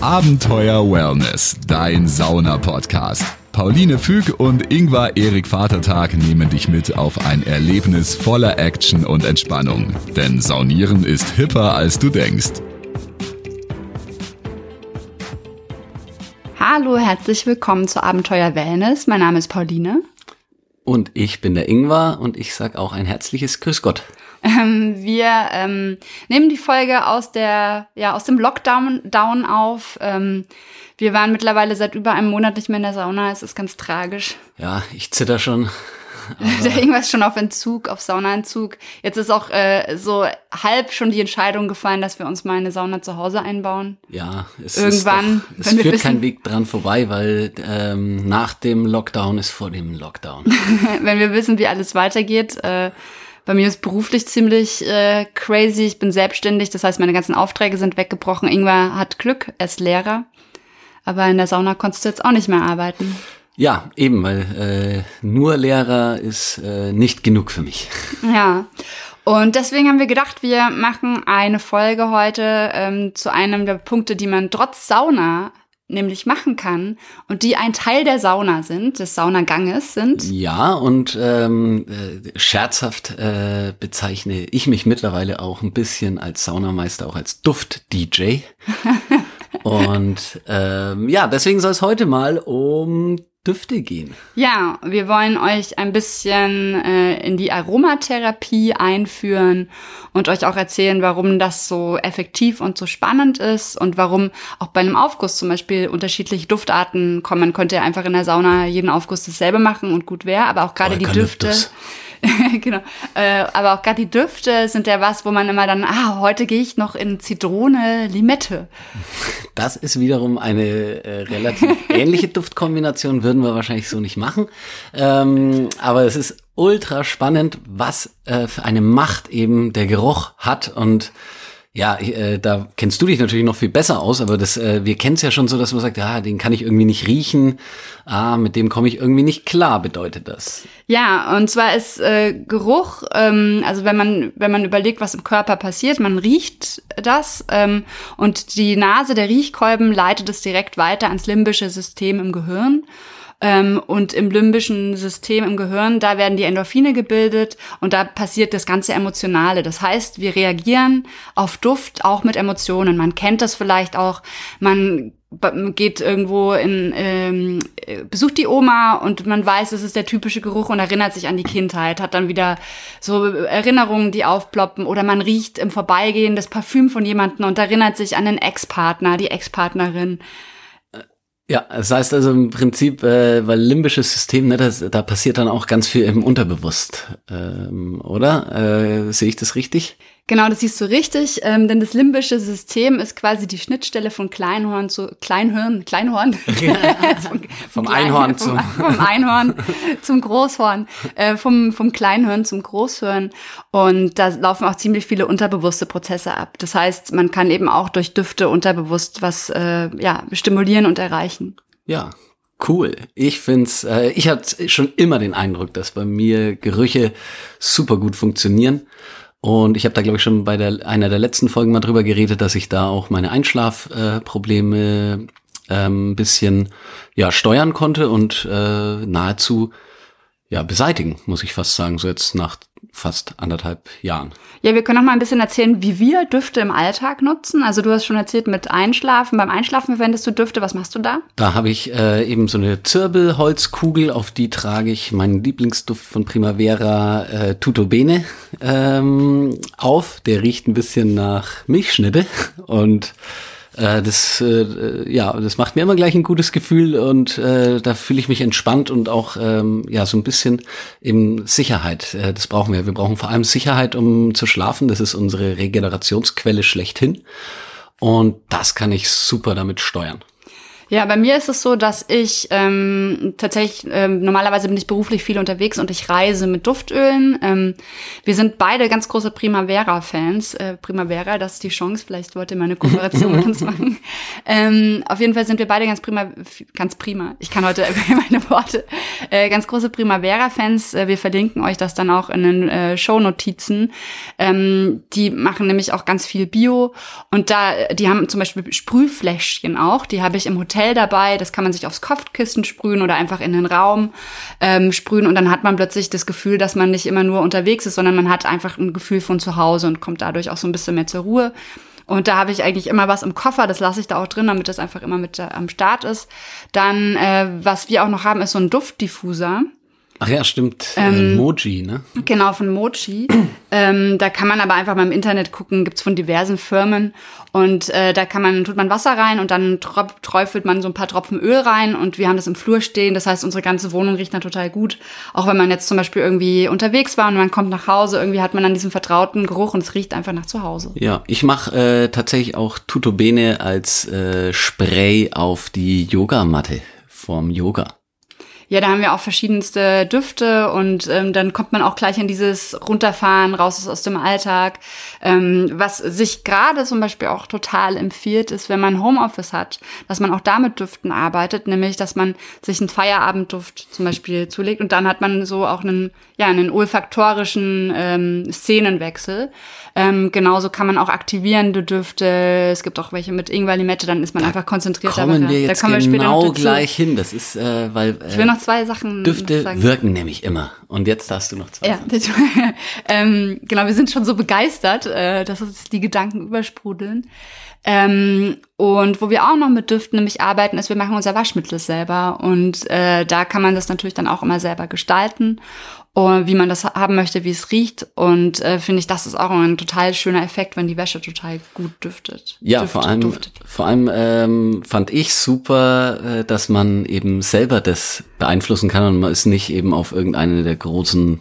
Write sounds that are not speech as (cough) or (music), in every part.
Abenteuer Wellness, dein Sauna-Podcast. Pauline Füg und Ingvar Erik Vatertag nehmen dich mit auf ein Erlebnis voller Action und Entspannung. Denn Saunieren ist hipper, als du denkst. Hallo, herzlich willkommen zu Abenteuer Wellness. Mein Name ist Pauline. Und ich bin der Ingvar und ich sag auch ein herzliches Grüß Gott. Ähm, wir ähm, nehmen die Folge aus der, ja, aus dem Lockdown down auf. Ähm, wir waren mittlerweile seit über einem Monat nicht mehr in der Sauna. Es ist ganz tragisch. Ja, ich zitter schon. (laughs) der irgendwas schon auf Entzug, auf Saunaentzug. Jetzt ist auch äh, so halb schon die Entscheidung gefallen, dass wir uns mal eine Sauna zu Hause einbauen. Ja, es irgendwann. Ist doch, es führt wissen, kein Weg dran vorbei, weil ähm, nach dem Lockdown ist vor dem Lockdown. (laughs) wenn wir wissen, wie alles weitergeht. Äh, bei mir ist beruflich ziemlich äh, crazy. Ich bin selbstständig, das heißt, meine ganzen Aufträge sind weggebrochen. Ingwer hat Glück, er ist Lehrer. Aber in der Sauna konntest du jetzt auch nicht mehr arbeiten. Ja, eben, weil äh, nur Lehrer ist äh, nicht genug für mich. (laughs) Ja. Und deswegen haben wir gedacht, wir machen eine Folge heute ähm, zu einem der Punkte, die man trotz Sauna nämlich machen kann und die ein Teil der Sauna sind, des Saunaganges sind. Ja, und ähm, äh, scherzhaft äh, bezeichne ich mich mittlerweile auch ein bisschen als Saunameister, auch als Duft-DJ. (laughs) und ähm, ja, deswegen soll es heute mal um Düfte gehen. Ja, wir wollen euch ein bisschen äh, in die Aromatherapie einführen und euch auch erzählen, warum das so effektiv und so spannend ist und warum auch bei einem Aufguss zum Beispiel unterschiedliche Duftarten kommen. Man könnte ja einfach in der Sauna jeden Aufguss dasselbe machen und gut wäre, aber auch gerade die Düfte. (laughs) genau. Äh, aber auch gerade die Düfte sind ja was, wo man immer dann, ah, heute gehe ich noch in Zitrone, Limette. Das ist wiederum eine äh, relativ (laughs) ähnliche Duftkombination, würden wir wahrscheinlich so nicht machen. Ähm, aber es ist ultra spannend, was äh, für eine Macht eben der Geruch hat und ja, äh, da kennst du dich natürlich noch viel besser aus, aber das, äh, wir kennen es ja schon so, dass man sagt, ja, den kann ich irgendwie nicht riechen, ah, mit dem komme ich irgendwie nicht klar, bedeutet das. Ja, und zwar ist äh, Geruch, ähm, also wenn man, wenn man überlegt, was im Körper passiert, man riecht das ähm, und die Nase, der Riechkolben leitet es direkt weiter ans limbische System im Gehirn. Ähm, und im limbischen System im Gehirn, da werden die Endorphine gebildet und da passiert das ganze Emotionale. Das heißt, wir reagieren auf Duft auch mit Emotionen. Man kennt das vielleicht auch, man geht irgendwo in, ähm, besucht die Oma und man weiß, es ist der typische Geruch und erinnert sich an die Kindheit, hat dann wieder so Erinnerungen, die aufploppen oder man riecht im Vorbeigehen das Parfüm von jemandem und erinnert sich an den Ex-Partner, die Ex-Partnerin. Ja, das heißt also im Prinzip, äh, weil limbisches System, ne, das, da passiert dann auch ganz viel im Unterbewusst, ähm, oder? Äh, Sehe ich das richtig? Genau, das siehst du richtig, ähm, denn das limbische System ist quasi die Schnittstelle von Kleinhorn zu Kleinhirn, Kleinhorn. (laughs) vom, vom Einhorn zum (laughs) vom Einhorn zum Großhorn, äh, vom vom Kleinhirn zum Großhirn und da laufen auch ziemlich viele unterbewusste Prozesse ab. Das heißt, man kann eben auch durch Düfte unterbewusst was äh, ja stimulieren und erreichen. Ja, Cool. Ich find's, äh, ich hatte schon immer den Eindruck, dass bei mir Gerüche super gut funktionieren. Und ich habe da, glaube ich, schon bei der, einer der letzten Folgen mal drüber geredet, dass ich da auch meine Einschlafprobleme äh, ähm, bisschen ja, steuern konnte und äh, nahezu ja, beseitigen, muss ich fast sagen, so jetzt nach fast anderthalb Jahren. Ja, wir können noch mal ein bisschen erzählen, wie wir Düfte im Alltag nutzen. Also du hast schon erzählt mit Einschlafen. Beim Einschlafen verwendest du Düfte. Was machst du da? Da habe ich äh, eben so eine Zirbelholzkugel, auf die trage ich meinen Lieblingsduft von Primavera, äh, Tutto Bene, ähm, auf. Der riecht ein bisschen nach Milchschnitte und äh, das, äh, ja, das macht mir immer gleich ein gutes Gefühl und äh, da fühle ich mich entspannt und auch ähm, ja so ein bisschen eben Sicherheit. Äh, das brauchen wir. Wir brauchen vor allem Sicherheit, um zu schlafen. Das ist unsere Regenerationsquelle schlechthin und das kann ich super damit steuern. Ja, bei mir ist es so, dass ich ähm, tatsächlich, ähm, normalerweise bin ich beruflich viel unterwegs und ich reise mit Duftölen. Ähm, wir sind beide ganz große Primavera-Fans. Äh, Primavera, das ist die Chance, vielleicht wollt ihr mal eine Kooperation (laughs) mit uns machen. Ähm, auf jeden Fall sind wir beide ganz prima, ganz prima. Ich kann heute (laughs) meine Worte. Äh, ganz große Primavera-Fans. Äh, wir verlinken euch das dann auch in den äh, Show-Notizen. Ähm, die machen nämlich auch ganz viel Bio und da, die haben zum Beispiel Sprühfläschchen auch. Die habe ich im Hotel Hotel dabei. Das kann man sich aufs Kopfkissen sprühen oder einfach in den Raum ähm, sprühen. Und dann hat man plötzlich das Gefühl, dass man nicht immer nur unterwegs ist, sondern man hat einfach ein Gefühl von zu Hause und kommt dadurch auch so ein bisschen mehr zur Ruhe. Und da habe ich eigentlich immer was im Koffer, das lasse ich da auch drin, damit das einfach immer mit äh, am Start ist. Dann, äh, was wir auch noch haben, ist so ein Duftdiffuser. Ach ja, stimmt. Äh, ähm, Moji, ne? Genau, von Moji. (clears throat) ähm, da kann man aber einfach mal im Internet gucken, gibt's von diversen Firmen. Und äh, da kann man, tut man Wasser rein und dann träufelt man so ein paar Tropfen Öl rein und wir haben das im Flur stehen. Das heißt, unsere ganze Wohnung riecht dann total gut. Auch wenn man jetzt zum Beispiel irgendwie unterwegs war und man kommt nach Hause, irgendwie hat man dann diesen vertrauten Geruch und es riecht einfach nach zu Hause. Ja, ich mache äh, tatsächlich auch Tutobene als äh, Spray auf die Yogamatte vorm Yoga. Ja, da haben wir auch verschiedenste Düfte und ähm, dann kommt man auch gleich in dieses Runterfahren, raus aus dem Alltag. Ähm, was sich gerade zum Beispiel auch total empfiehlt, ist, wenn man Homeoffice hat, dass man auch damit Düften arbeitet, nämlich, dass man sich einen Feierabendduft zum Beispiel zulegt und dann hat man so auch einen, ja, einen olfaktorischen ähm, Szenenwechsel. Ähm, genauso kann man auch aktivierende Düfte. Es gibt auch welche mit Ingwer, Limette, dann ist man da einfach konzentriert. Kommen wir jetzt da kommen genau wir gleich hin. Das ist, äh, weil äh, ich will noch zwei Sachen. Düfte wirken nämlich immer. Und jetzt hast du noch zwei. Ja, (laughs) ähm, genau. Wir sind schon so begeistert, äh, dass uns die Gedanken übersprudeln. Ähm, und wo wir auch noch mit Düften nämlich arbeiten, ist, wir machen unser Waschmittel selber. Und äh, da kann man das natürlich dann auch immer selber gestalten wie man das haben möchte, wie es riecht. Und äh, finde ich, das ist auch ein total schöner Effekt, wenn die Wäsche total gut düftet. Ja, duftet, vor allem, duftet. vor allem ähm, fand ich super, äh, dass man eben selber das beeinflussen kann und man ist nicht eben auf irgendeine der großen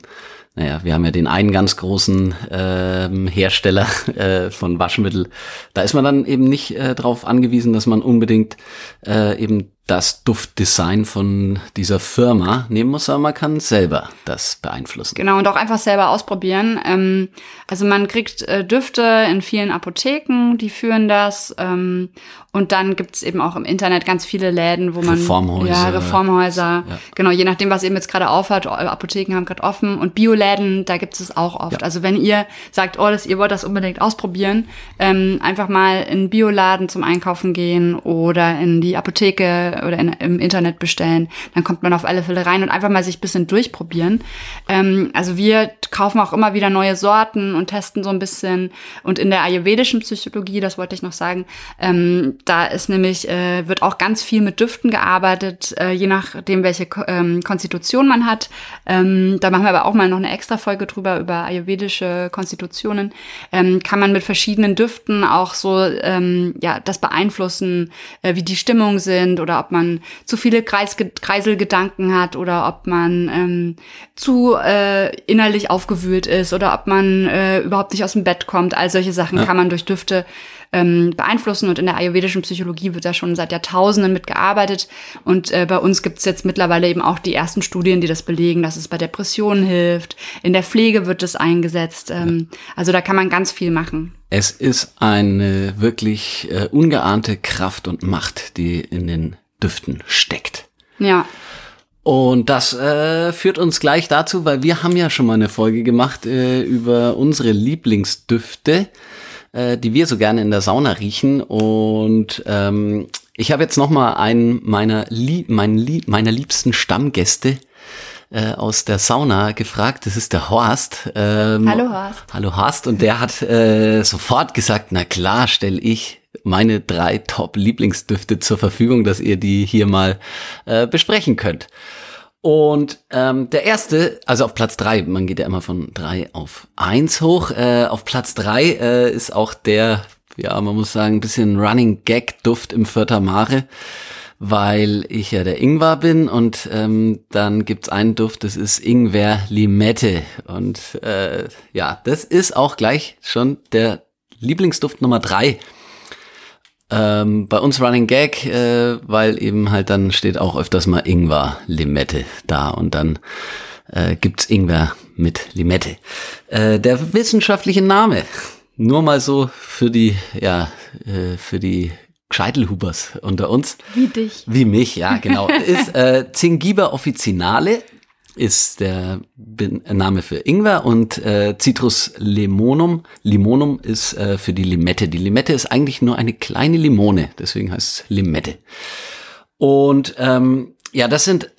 naja, wir haben ja den einen ganz großen ähm, Hersteller (laughs) äh, von Waschmittel. Da ist man dann eben nicht äh, darauf angewiesen, dass man unbedingt äh, eben das Duftdesign von dieser Firma nehmen muss, aber man kann selber das beeinflussen. Genau, und auch einfach selber ausprobieren. Ähm, also man kriegt äh, Düfte in vielen Apotheken, die führen das. Ähm, und dann gibt's eben auch im Internet ganz viele Läden, wo man. Reformhäuser. Ja, Reformhäuser. Ja. Genau, je nachdem, was eben jetzt gerade aufhat. Apotheken haben gerade offen. Und Bioläden, da gibt's es auch oft. Ja. Also wenn ihr sagt, oh, das, ihr wollt das unbedingt ausprobieren, ähm, einfach mal in Bioladen zum Einkaufen gehen oder in die Apotheke oder in, im Internet bestellen. Dann kommt man auf alle Fälle rein und einfach mal sich bisschen durchprobieren. Ähm, also wir kaufen auch immer wieder neue Sorten und testen so ein bisschen. Und in der ayurvedischen Psychologie, das wollte ich noch sagen, ähm, da ist nämlich, äh, wird auch ganz viel mit Düften gearbeitet, äh, je nachdem, welche ähm, Konstitution man hat. Ähm, da machen wir aber auch mal noch eine extra Folge drüber, über ayurvedische Konstitutionen. Ähm, kann man mit verschiedenen Düften auch so, ähm, ja, das beeinflussen, äh, wie die Stimmung sind oder ob ob man zu viele Kreis Kreiselgedanken hat oder ob man ähm, zu äh, innerlich aufgewühlt ist oder ob man äh, überhaupt nicht aus dem Bett kommt. All solche Sachen ja. kann man durch Düfte ähm, beeinflussen. Und in der ayurvedischen Psychologie wird da schon seit Jahrtausenden mitgearbeitet. Und äh, bei uns gibt es jetzt mittlerweile eben auch die ersten Studien, die das belegen, dass es bei Depressionen hilft. In der Pflege wird es eingesetzt. Ähm, also da kann man ganz viel machen. Es ist eine wirklich äh, ungeahnte Kraft und Macht, die in den Düften steckt. Ja. Und das äh, führt uns gleich dazu, weil wir haben ja schon mal eine Folge gemacht äh, über unsere Lieblingsdüfte, äh, die wir so gerne in der Sauna riechen. Und ähm, ich habe jetzt noch mal einen meiner, Lieb mein Lieb meiner liebsten Stammgäste äh, aus der Sauna gefragt. Das ist der Horst. Ähm, hallo Horst. Hallo Horst. Und der hat äh, sofort gesagt, na klar, stelle ich meine drei Top-Lieblingsdüfte zur Verfügung, dass ihr die hier mal äh, besprechen könnt. Und ähm, der erste, also auf Platz drei, man geht ja immer von drei auf eins hoch. Äh, auf Platz drei äh, ist auch der, ja, man muss sagen, ein bisschen Running Gag Duft im Vierter Mare, weil ich ja der Ingwer bin und ähm, dann gibt's einen Duft, das ist Ingwer Limette. Und äh, ja, das ist auch gleich schon der Lieblingsduft Nummer drei Ähm, bei uns Running Gag, äh, weil eben halt dann steht auch öfters mal Ingwer Limette da und dann äh, gibt's Ingwer mit Limette. Äh, der wissenschaftliche Name, nur mal so für die, ja, äh, für die Gescheitelhubers unter uns. Wie dich. Wie mich, ja, genau. (laughs) ist äh, Zingiber officinale ist der Name für Ingwer und äh, Citrus limonum, limonum ist äh, für die Limette. Die Limette ist eigentlich nur eine kleine Limone, deswegen heißt es Limette. Und ähm, ja, das sind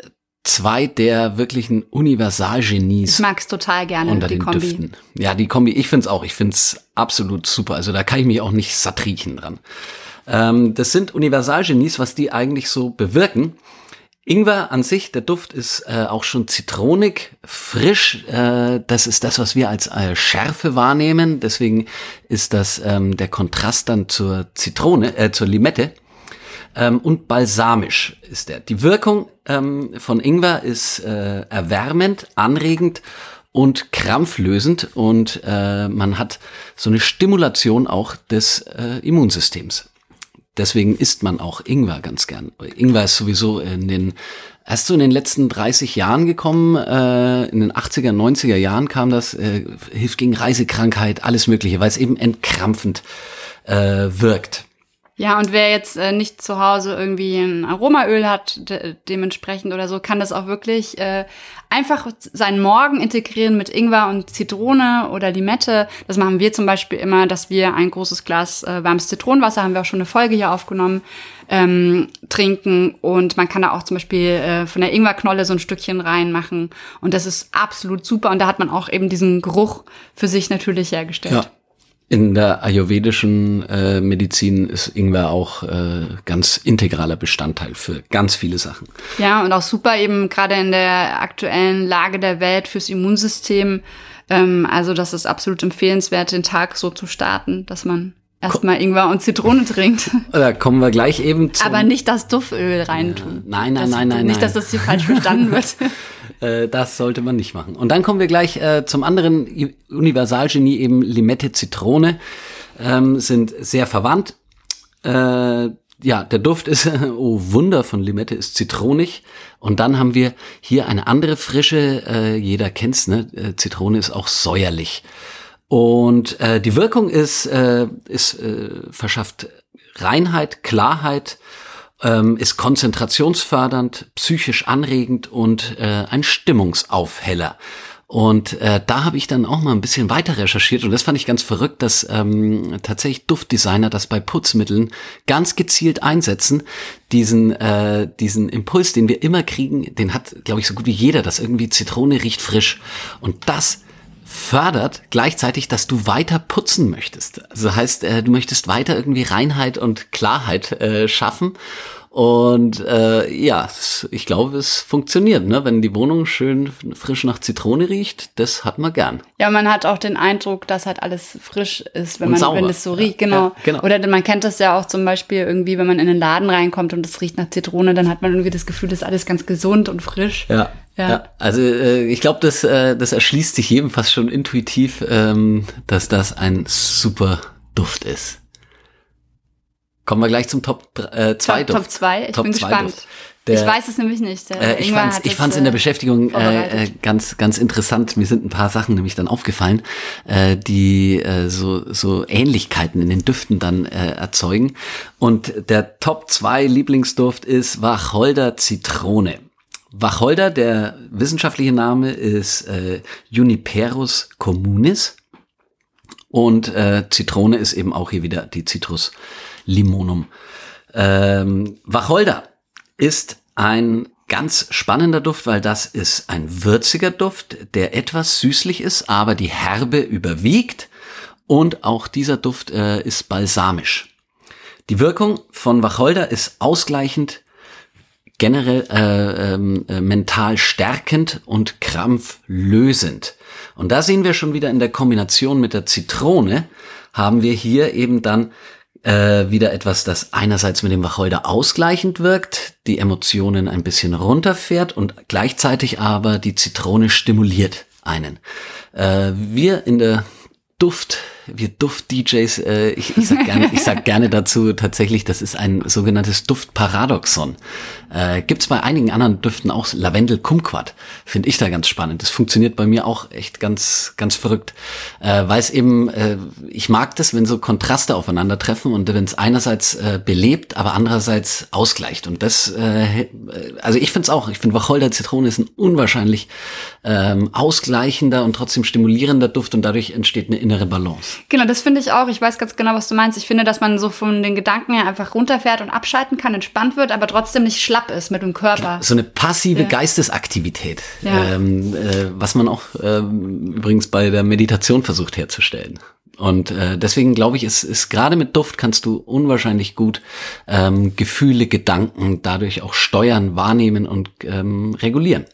zwei der wirklichen Universalgenies. Ich mag's total gerne, unter die den Kombi. Düften. Ja, die Kombi, ich find's auch. Ich find's absolut super. Also da kann ich mich auch nicht satt riechen dran. Ähm, das sind Universalgenies, was die eigentlich so bewirken. Ingwer an sich, der Duft ist äh, auch schon zitronig, frisch. Äh, das ist das, was wir als äh, Schärfe wahrnehmen. Deswegen ist das ähm, der Kontrast dann zur Zitrone, äh, zur Limette. Ähm, und balsamisch ist der. Die Wirkung ähm, von Ingwer ist äh, erwärmend, anregend und krampflösend und äh, man hat so eine Stimulation auch des äh, Immunsystems. Deswegen isst man auch Ingwer ganz gern. Ingwer ist sowieso in den, erst so in den letzten 30 Jahren gekommen, äh, in den 80er, 90er Jahren kam das, äh, hilft gegen Reisekrankheit, alles mögliche, weil es eben entkrampfend äh, wirkt. Ja, und wer jetzt äh, nicht zu Hause irgendwie ein Aromaöl hat, de dementsprechend oder so, kann das auch wirklich äh, einfach seinen Morgen integrieren mit Ingwer und Zitrone oder Limette. Das machen wir zum Beispiel immer, dass wir ein großes Glas äh, warmes Zitronenwasser, haben wir auch schon eine Folge hier aufgenommen, ähm, trinken. Und man kann da auch zum Beispiel äh, von der Ingwerknolle so ein Stückchen reinmachen. Und das ist absolut super. Und da hat man auch eben diesen Geruch für sich natürlich hergestellt. Ja. In der ayurvedischen äh, Medizin ist Ingwer auch äh, ganz integraler Bestandteil für ganz viele Sachen. Ja, und auch super eben gerade in der aktuellen Lage der Welt fürs Immunsystem. Ähm, also das ist absolut empfehlenswert, den Tag so zu starten, dass man erstmal Ingwer und Zitrone trinkt. (laughs) Da kommen wir gleich eben zu. Aber nicht das Dufföl reintun. Nein, nein, das, nein, nein. Nicht, nein. dass das hier falsch verstanden (laughs) wird. Äh, das sollte man nicht machen. Und dann kommen wir gleich äh, zum anderen Universalgenie, eben Limette, Zitrone, ähm, sind sehr verwandt. Äh, ja, der Duft ist, (laughs) oh Wunder von Limette, ist zitronig. Und dann haben wir hier eine andere Frische, äh, jeder kennt's, ne? Äh, Zitrone ist auch säuerlich. Und äh, die Wirkung ist, äh, ist äh, verschafft Reinheit, Klarheit, ähm, ist konzentrationsfördernd, psychisch anregend und äh, ein Stimmungsaufheller. Und äh, da habe ich dann auch mal ein bisschen weiter recherchiert und das fand ich ganz verrückt, dass ähm, tatsächlich Duftdesigner das bei Putzmitteln ganz gezielt einsetzen. Diesen, äh, diesen Impuls, den wir immer kriegen, den hat, glaube ich, so gut wie jeder, dass irgendwie Zitrone riecht frisch. Und das fördert gleichzeitig, dass du weiter putzen möchtest. Also heißt, äh, du möchtest weiter irgendwie Reinheit und Klarheit äh, schaffen. Und äh, ja, ich glaube, es funktioniert, ne? Wenn die Wohnung schön frisch nach Zitrone riecht, das hat man gern. Ja, man hat auch den Eindruck, dass halt alles frisch ist, wenn Und man, sauber. wenn es so Ja, riecht, genau. ja, genau. Oder man kennt das ja auch zum Beispiel irgendwie, wenn man in den Laden reinkommt und es riecht nach Zitrone, dann hat man irgendwie das Gefühl, das ist alles ganz gesund und frisch. Ja. Ja. Ja, also äh, ich glaube, das, äh, das erschließt sich jedem fast schon intuitiv, ähm, dass das ein super Duft ist. Kommen wir gleich zum Top 2 äh, zwei Top, Duft. Top 2, ich Top bin gespannt. Der- ich weiß es nämlich nicht. Äh, ich hat ich es, fand's in der äh, Beschäftigung äh, äh, ganz, ganz interessant. Mir sind ein paar Sachen nämlich dann aufgefallen, äh, die äh, so, so Ähnlichkeiten in den Düften dann äh, erzeugen. Und der Top 2 Lieblingsduft ist Wacholder Zitrone. Wacholder, der wissenschaftliche Name ist äh, Juniperus communis. Und äh, Zitrone ist eben auch hier wieder die Citrus limonum. Ähm, Wacholder ist ein ganz spannender Duft, weil das ist ein würziger Duft, der etwas süßlich ist, aber die Herbe überwiegt. Und auch dieser Duft äh, ist balsamisch. Die Wirkung von Wacholder ist ausgleichend, generell äh, ähm, äh, mental stärkend und krampflösend. Und da sehen wir schon wieder in der Kombination mit der Zitrone, haben wir hier eben dann äh, wieder etwas, das einerseits mit dem Wacholder ausgleichend wirkt, die Emotionen ein bisschen runterfährt und gleichzeitig aber die Zitrone stimuliert einen. Äh, wir in der Duft wir Duft-DJs, äh, ich, ich sag gerne, ich sag gerne dazu tatsächlich, das ist ein sogenanntes Duftparadoxon. Äh, Gibt bei einigen anderen Düften auch Lavendel Kumquat. Finde ich da ganz spannend. Das funktioniert bei mir auch echt ganz, ganz verrückt. Äh, Weil es eben, äh, ich mag das, wenn so Kontraste aufeinandertreffen und wenn es einerseits äh, belebt, aber andererseits ausgleicht. Und das, äh, also ich finde es auch, ich finde Wacholder Zitrone ist ein unwahrscheinlich ähm, ausgleichender und trotzdem stimulierender Duft und dadurch entsteht eine innere Balance. Genau, das finde ich auch. Ich weiß ganz genau, was du meinst. Ich finde, dass man so von den Gedanken her einfach runterfährt und abschalten kann, entspannt wird, aber trotzdem nicht schlapp ist mit dem Körper. So eine passive Ja. Geistesaktivität, Ja. ähm, äh, was man auch ähm, übrigens bei der Meditation versucht herzustellen. Und äh, deswegen glaube ich, ist, ist gerade mit Duft kannst du unwahrscheinlich gut ähm, Gefühle, Gedanken dadurch auch steuern, wahrnehmen und ähm, regulieren.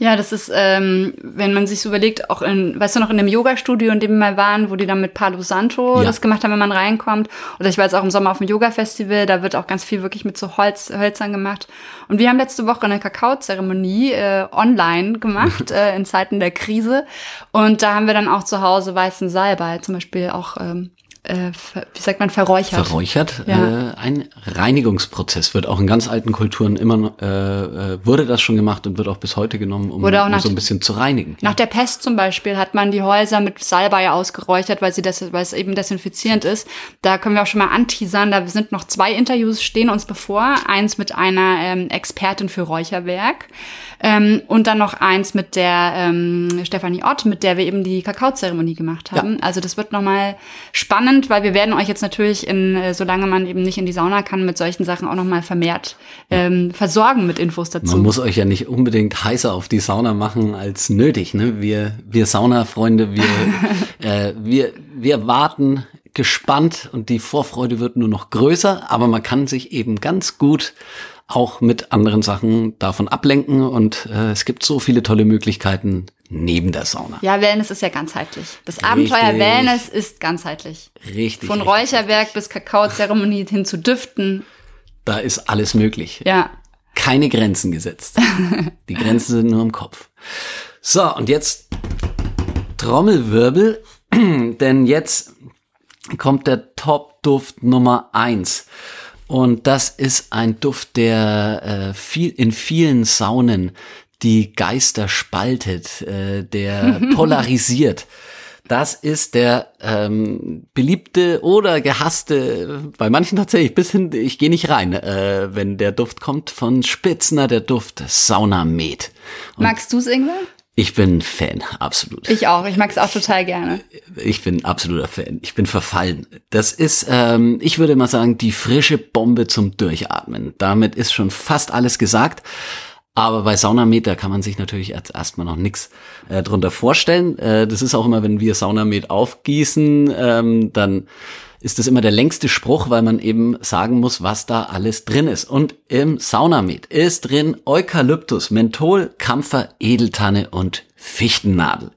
Ja, das ist, ähm, wenn man sich so überlegt, auch in, weißt du noch, in dem Yoga-Studio, in dem wir mal waren, wo die dann mit Palo Santo Ja. das gemacht haben, wenn man reinkommt. Oder ich war jetzt auch im Sommer auf dem Yoga-Festival, da wird auch ganz viel wirklich mit so Holz, Hölzern gemacht. Und wir haben letzte Woche eine Kakaozeremonie äh, online gemacht, (laughs) äh, in Zeiten der Krise. Und da haben wir dann auch zu Hause weißen Salbei zum Beispiel auch, ähm, äh, wie sagt man, verräuchert. Verräuchert. Ja. Äh, ein Reinigungsprozess wird auch in ganz alten Kulturen immer noch, äh, äh, wurde das schon gemacht und wird auch bis heute genommen, um, um nach- so ein bisschen zu reinigen. Nach der Pest zum Beispiel hat man die Häuser mit Salbei ausgeräuchert, weil sie das, weil es eben desinfizierend ist. Da können wir auch schon mal anteasern. Da sind noch zwei Interviews stehen uns bevor. Eins mit einer ähm, Expertin für Räucherwerk ähm, und dann noch eins mit der ähm, Stefanie Ott, mit der wir eben die Kakaozeremonie gemacht haben. Also das wird noch mal spannend, weil wir werden euch jetzt natürlich in, äh, solange man eben nicht in die Sauna kann, mit solchen Sachen auch noch mal vermehrt ähm, versorgen mit Infos dazu. Man muss euch ja nicht unbedingt heißer auf die Sauna machen als nötig. Ne? Wir, wir Sauna-Freunde, wir, (laughs) äh, wir, wir warten gespannt und die Vorfreude wird nur noch größer, aber man kann sich eben ganz gut auch mit anderen Sachen davon ablenken und äh, es gibt so viele tolle Möglichkeiten neben der Sauna. Ja, Wellness ist ja ganzheitlich. Das Abenteuer Richtig. Wellness ist ganzheitlich. Richtig. Von richtig. Räucherwerk bis Kakaozeremonie hin zu Düften. Da ist alles möglich. Ja. Keine Grenzen gesetzt. (laughs) Die Grenzen sind nur im Kopf. So, und jetzt Trommelwirbel, (clears throat) denn jetzt kommt der Top-Duft Nummer eins. Und das ist ein Duft, der äh, viel, in vielen Saunen die Geister spaltet, äh, der (laughs) polarisiert. Das ist der ähm, beliebte oder gehasste, bei manchen tatsächlich bis hin, ich gehe nicht rein, äh, wenn der Duft kommt von Spitzner, der Duft Saunamed. Und Magst du's, Ingwer? Ich bin Fan, absolut. Ich auch. Ich mag's auch total gerne. Ich bin absoluter Fan. Ich bin verfallen. Das ist, ähm, ich würde mal sagen, die frische Bombe zum Durchatmen. Damit ist schon fast alles gesagt. Aber bei Saunamed, kann man sich natürlich erst erstmal noch nichts äh, drunter vorstellen. Äh, das ist auch immer, wenn wir Saunamed aufgießen, ähm, dann ist das immer der längste Spruch, weil man eben sagen muss, was da alles drin ist. Und im Saunamed ist drin Eukalyptus, Menthol, Kampfer, Edeltanne und Fichtennadel.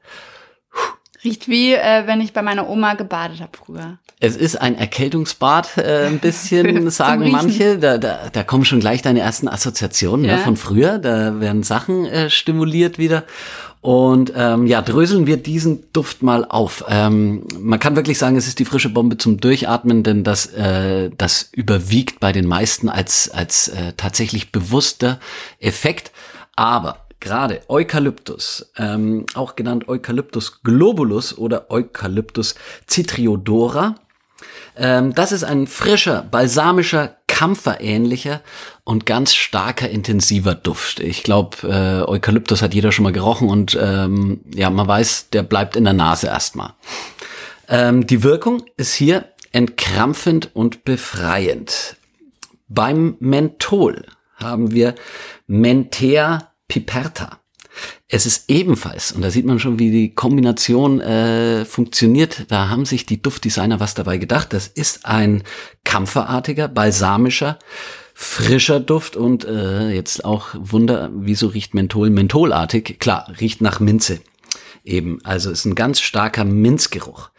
Riecht wie, äh, wenn ich bei meiner Oma gebadet habe früher. Es ist ein Erkältungsbad, äh, (laughs) ein bisschen, sagen manche. Da, da, da kommen schon gleich deine ersten Assoziationen Ja. ne, von früher. Da werden Sachen äh, stimuliert wieder. Und ähm, ja, dröseln wir diesen Duft mal auf. Ähm, man kann wirklich sagen, es ist die frische Bombe zum Durchatmen, denn das, äh, das überwiegt bei den meisten als, als äh, tatsächlich bewusster Effekt. Aber gerade Eukalyptus, ähm, auch genannt Eukalyptus globulus oder Eukalyptus citriodora, ähm, das ist ein frischer, balsamischer, kampferähnlicher und ganz starker, intensiver Duft. Ich glaube, äh, Eukalyptus hat jeder schon mal gerochen und ähm, ja, man weiß, der bleibt in der Nase erstmal. Ähm, die Wirkung ist hier entkrampfend und befreiend. Beim Menthol haben wir Menthea piperta. Es ist ebenfalls, und da sieht man schon, wie die Kombination äh, funktioniert, da haben sich die Duftdesigner was dabei gedacht. Das ist ein kampferartiger, balsamischer, frischer Duft und äh, jetzt auch Wunder, wieso riecht Menthol mentholartig? Klar, riecht nach Minze eben. Also ist ein ganz starker Minzgeruch.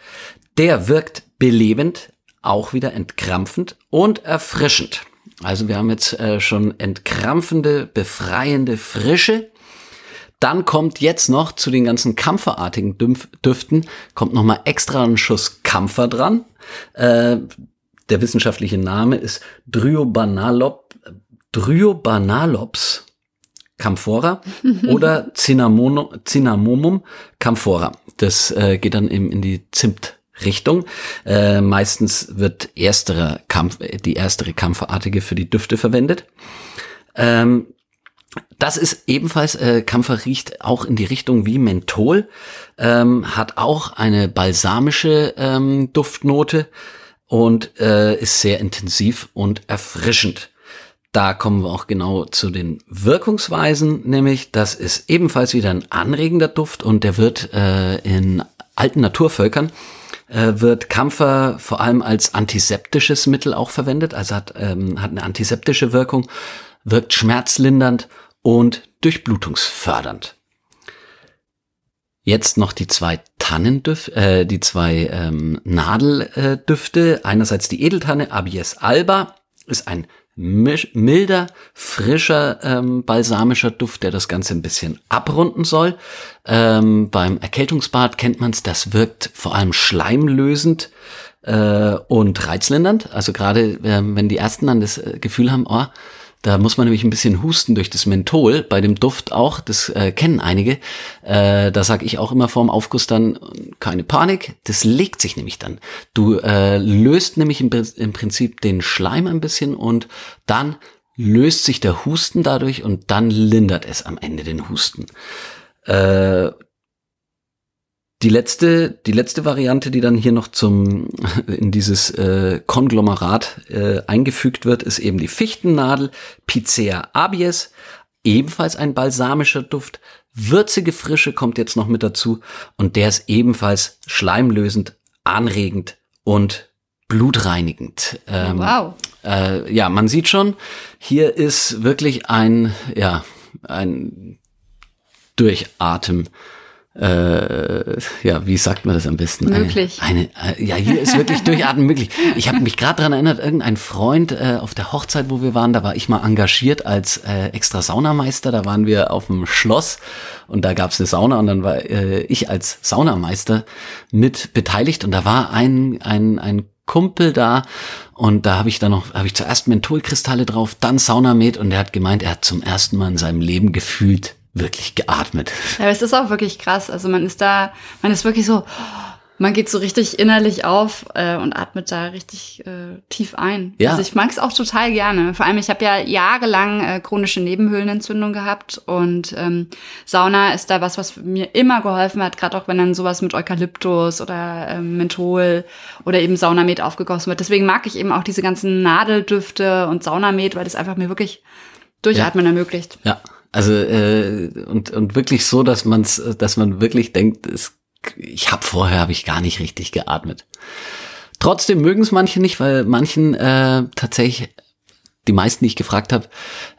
Der wirkt belebend, auch wieder entkrampfend und erfrischend. Also wir haben jetzt äh, schon entkrampfende, befreiende Frische. Dann kommt jetzt noch zu den ganzen kampferartigen Düften, kommt nochmal extra ein Schuss Kampfer dran. Äh, der wissenschaftliche Name ist Dryobanalop, Dryobanalops camphora (laughs) oder Cinnamomum camphora. Das äh, geht dann eben in die Zimtrichtung. Äh, meistens wird erstere Kampf, die erstere kampferartige für die Düfte verwendet. Ähm, das ist ebenfalls, äh, Kampfer riecht auch in die Richtung wie Menthol, ähm, hat auch eine balsamische ähm, Duftnote und äh, ist sehr intensiv und erfrischend. Da kommen wir auch genau zu den Wirkungsweisen, nämlich das ist ebenfalls wieder ein anregender Duft und der wird äh, in alten Naturvölkern äh, wird Kampfer vor allem als antiseptisches Mittel auch verwendet, also hat, ähm, hat eine antiseptische Wirkung, wirkt schmerzlindernd und durchblutungsfördernd. Jetzt noch die zwei Tannendüfte, äh, die zwei ähm, Nadeldüfte. Einerseits die Edeltanne Abies alba ist ein milder, frischer, ähm, balsamischer Duft, der das Ganze ein bisschen abrunden soll. Ähm, beim Erkältungsbad kennt man es, das wirkt vor allem schleimlösend äh, und reizlindernd. Also gerade äh, wenn die ersten dann das äh, Gefühl haben, oh, da muss man nämlich ein bisschen husten durch das Menthol, bei dem Duft auch, das äh, kennen einige. Äh, da sage ich auch immer vorm Aufguss dann, keine Panik, das legt sich nämlich dann. Du äh, löst nämlich im, im Prinzip den Schleim ein bisschen und dann löst sich der Husten dadurch und dann lindert es am Ende den Husten. Äh, die letzte, die letzte Variante, die dann hier noch zum (laughs) in dieses äh, Konglomerat äh, eingefügt wird, ist eben die Fichtennadel Picea abies, ebenfalls ein balsamischer Duft. Würzige Frische kommt jetzt noch mit dazu und der ist ebenfalls schleimlösend, anregend und blutreinigend. Ähm, wow. Äh, ja, man sieht schon, hier ist wirklich ein, ja, ein Durchatmen äh, ja, wie sagt man das am besten? Möglich. Eine, eine, äh, ja, hier ist wirklich Durchatmen möglich. Ich habe mich gerade daran erinnert, irgendein Freund äh, auf der Hochzeit, wo wir waren, da war ich mal engagiert als äh, extra Saunameister. Da waren wir auf dem Schloss und da gab es eine Sauna und dann war äh, ich als Saunameister mit beteiligt und da war ein, ein, ein Kumpel da und da habe ich dann noch, habe ich zuerst Mentholkristalle drauf, dann Saunamed und er hat gemeint, er hat zum ersten Mal in seinem Leben gefühlt, wirklich geatmet. Ja, aber es ist auch wirklich krass. Also man ist da, man ist wirklich so, man geht so richtig innerlich auf äh, und atmet da richtig äh, tief ein. Ja. Also ich mag es auch total gerne. Vor allem, ich habe ja jahrelang äh, chronische Nebenhöhlenentzündung gehabt und ähm, Sauna ist da was, was mir immer geholfen hat, gerade auch wenn dann sowas mit Eukalyptus oder ähm, Menthol oder eben Saunamet aufgegossen wird. Deswegen mag ich eben auch diese ganzen Nadeldüfte und Saunamet, weil das einfach mir wirklich Durchatmen ja. ermöglicht. Ja, also äh, und und wirklich so, dass man's, dass man wirklich denkt, es, ich habe vorher habe ich gar nicht richtig geatmet. Trotzdem mögen es manche nicht, weil manchen äh, tatsächlich die meisten, die ich gefragt habe,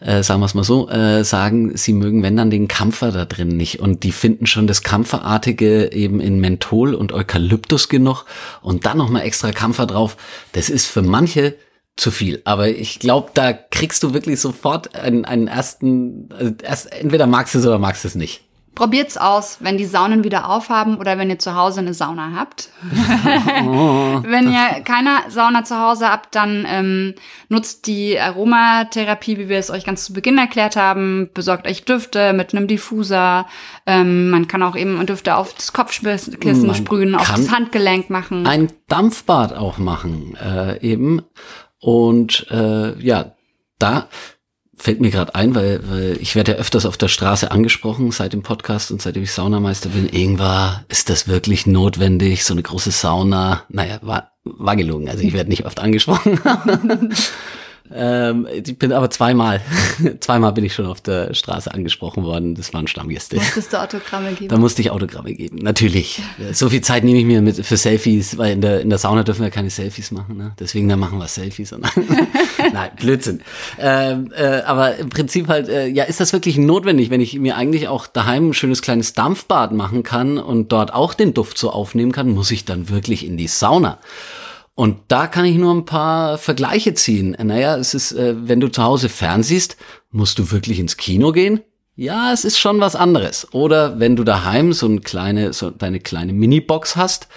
äh, sagen wir es mal so, äh, sagen, sie mögen, wenn dann den Kampfer da drin nicht. Und die finden schon das Kampferartige eben in Menthol und Eukalyptus genug und dann nochmal extra Kampfer drauf. Das ist für manche zu viel. Aber ich glaube, da kriegst du wirklich sofort einen, einen ersten, also erst, entweder magst du es oder magst du es nicht. Probiert's aus, wenn die Saunen wieder aufhaben oder wenn ihr zu Hause eine Sauna habt. oh. (laughs) wenn ihr keine Sauna zu Hause habt, dann ähm, nutzt die Aromatherapie, wie wir es euch ganz zu Beginn erklärt haben. Besorgt euch Düfte mit einem Diffuser. Ähm, man kann auch eben Düfte auf das Kopfkissen sprühen, auf das Handgelenk machen. Ein Dampfbad auch machen, äh, eben. Und äh, ja, da fällt mir gerade ein, weil, weil ich werde ja öfters auf der Straße angesprochen seit dem Podcast und seitdem ich Saunameister bin. Irgendwann ist das wirklich notwendig, so eine große Sauna. Naja, war, war gelogen. Also ich werde nicht oft angesprochen. (laughs) (laughs) Ähm, ich bin aber zweimal, (laughs) zweimal bin ich schon auf der Straße angesprochen worden. Das waren Stammgäste. Musstest du Autogramme geben? Da musste ich Autogramme geben, natürlich. So viel Zeit nehme ich mir mit für Selfies, weil in der, in der Sauna dürfen wir keine Selfies machen. Ne? Deswegen dann machen wir Selfies. (laughs) Nein, Blödsinn. Ähm, äh, aber im Prinzip halt, äh, ja, ist das wirklich notwendig, wenn ich mir eigentlich auch daheim ein schönes kleines Dampfbad machen kann und dort auch den Duft so aufnehmen kann, muss ich dann wirklich in die Sauna. Und da kann ich nur ein paar Vergleiche ziehen. Naja, es ist, äh, wenn du zu Hause fernsiehst, musst du wirklich ins Kino gehen? Ja, es ist schon was anderes. Oder wenn du daheim so eine kleine, so deine kleine Minibox hast,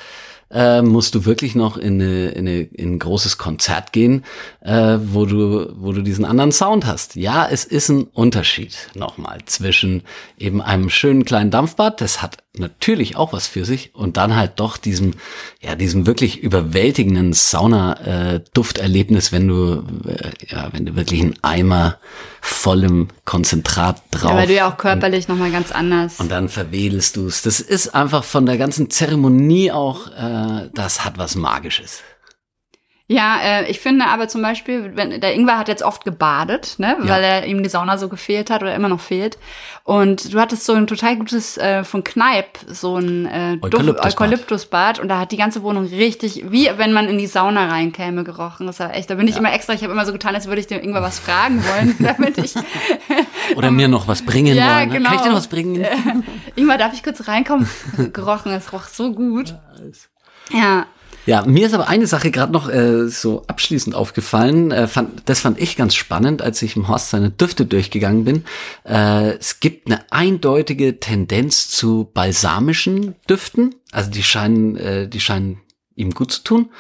äh, musst du wirklich noch in, eine, in, eine, in ein großes Konzert gehen, äh, wo, du, wo du diesen anderen Sound hast. Ja, es ist ein Unterschied nochmal zwischen eben einem schönen kleinen Dampfbad, das hat natürlich auch was für sich, und dann halt doch diesem, ja, diesem wirklich überwältigenden Sauna-Dufterlebnis, wenn du, äh, ja, wenn du wirklich einen Eimer vollem Konzentrat drauf. Ja, weil du ja auch körperlich nochmal ganz anders. Und dann verwedelst du es. Das ist einfach von der ganzen Zeremonie auch, äh, das hat was Magisches. Ja, äh, ich finde aber zum Beispiel, wenn der Ingwer hat jetzt oft gebadet, ne, ja. weil er ihm die Sauna so gefehlt hat oder immer noch fehlt. Und du hattest so ein total gutes äh, von Kneipp, so ein äh, Eukalyptusbad. Eukalyptusbad und da hat die ganze Wohnung richtig, wie wenn man in die Sauna reinkäme, gerochen. Das war echt, da bin ich ja. immer extra, ich habe immer so getan, als würde ich dem Ingwer was fragen wollen, (laughs) damit ich (laughs) oder mir noch was bringen ja, wollen. Ne? Genau. Kann ich dir noch was bringen? Äh, Ingwer, darf ich kurz reinkommen? (laughs) gerochen, es roch so gut. Ja, ja, mir ist aber eine Sache gerade noch äh, so abschließend aufgefallen. Äh, fand, das fand ich ganz spannend, als ich im Horst seine Düfte durchgegangen bin. Äh, es gibt eine eindeutige Tendenz zu balsamischen Düften. Also die scheinen, äh, die scheinen ihm gut zu tun.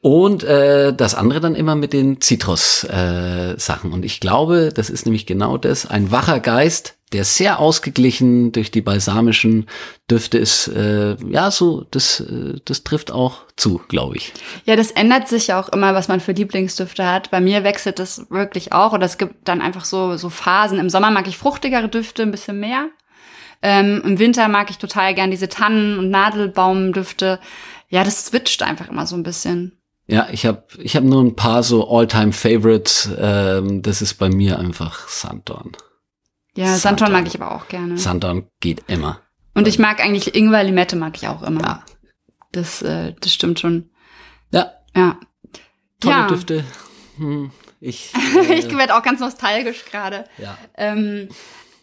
Und äh, das andere dann immer mit den Zitrus-Sachen. Äh, und ich glaube, das ist nämlich genau das. Ein wacher Geist, der sehr ausgeglichen durch die balsamischen Düfte ist. Äh, ja, so, das, äh, das trifft auch zu, glaube ich. Ja, das ändert sich ja auch immer, was man für Lieblingsdüfte hat. Bei mir wechselt das wirklich auch. Oder es gibt dann einfach so, so Phasen. Im Sommer mag ich fruchtigere Düfte ein bisschen mehr. Ähm, Im Winter mag ich total gern diese Tannen- und Nadelbaumdüfte. Ja, das switcht einfach immer so ein bisschen. Ja, ich habe ich hab nur ein paar so All-Time-Favorites. Ähm, das ist bei mir einfach Sanddorn. Ja, Sanddorn mag ich aber auch gerne. Sanddorn geht immer. Und ich mag eigentlich Ingwer Limette mag ich auch immer. Ja. Das, äh, das stimmt schon. Ja. Ja. Tolle ja. Düfte. Hm, ich, (laughs) äh, ich werde auch ganz nostalgisch gerade. Ja. Ähm,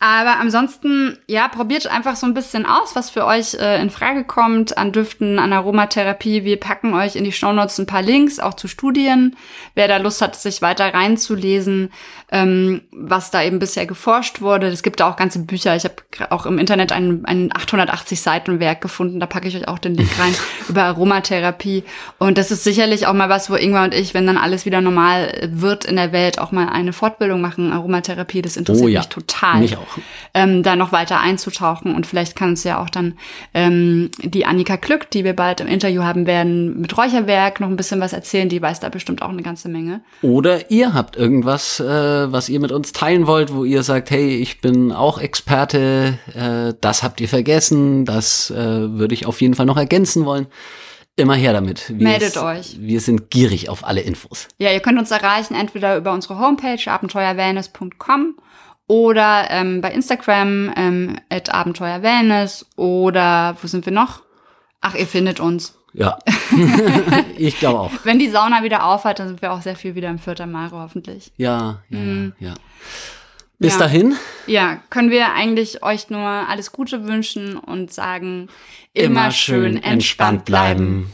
aber ansonsten, ja, probiert einfach so ein bisschen aus, was für euch äh, in Frage kommt an Düften, an Aromatherapie. Wir packen euch in die Shownotes ein paar Links, auch zu Studien. Wer da Lust hat, sich weiter reinzulesen, ähm, was da eben bisher geforscht wurde. Es gibt da auch ganze Bücher. Ich habe auch im Internet ein, ein 880 Seiten Werk gefunden. Da packe ich euch auch den Link rein (laughs) über Aromatherapie. Und das ist sicherlich auch mal was, wo Ingwer und ich, wenn dann alles wieder normal wird in der Welt, auch mal eine Fortbildung machen. Aromatherapie, das interessiert oh ja, mich total. Mich auch ähm, da noch weiter einzutauchen. Und vielleicht kann uns ja auch dann ähm, die Annika Glück, die wir bald im Interview haben werden, mit Räucherwerk noch ein bisschen was erzählen. Die weiß da bestimmt auch eine ganze Menge. Oder ihr habt irgendwas, äh, was ihr mit uns teilen wollt, wo ihr sagt, hey, ich bin auch Experte, äh, das habt ihr vergessen, das äh, würde ich auf jeden Fall noch ergänzen wollen. Immer her damit. Wir Meldet euch. Wir sind gierig auf alle Infos. Ja, ihr könnt uns erreichen, entweder über unsere Homepage abenteuerwellness.com oder ähm, bei Instagram ähm, at Abenteuer Wellness oder wo sind wir noch? Ach, ihr findet uns. Ja, (laughs) ich glaube auch. Wenn die Sauna wieder aufhat, dann sind wir auch sehr viel wieder im Vierter Mare hoffentlich. Ja, ja, mhm. ja. Bis ja. dahin? Ja, können wir eigentlich euch nur alles Gute wünschen und sagen, immer, immer schön entspannt bleiben.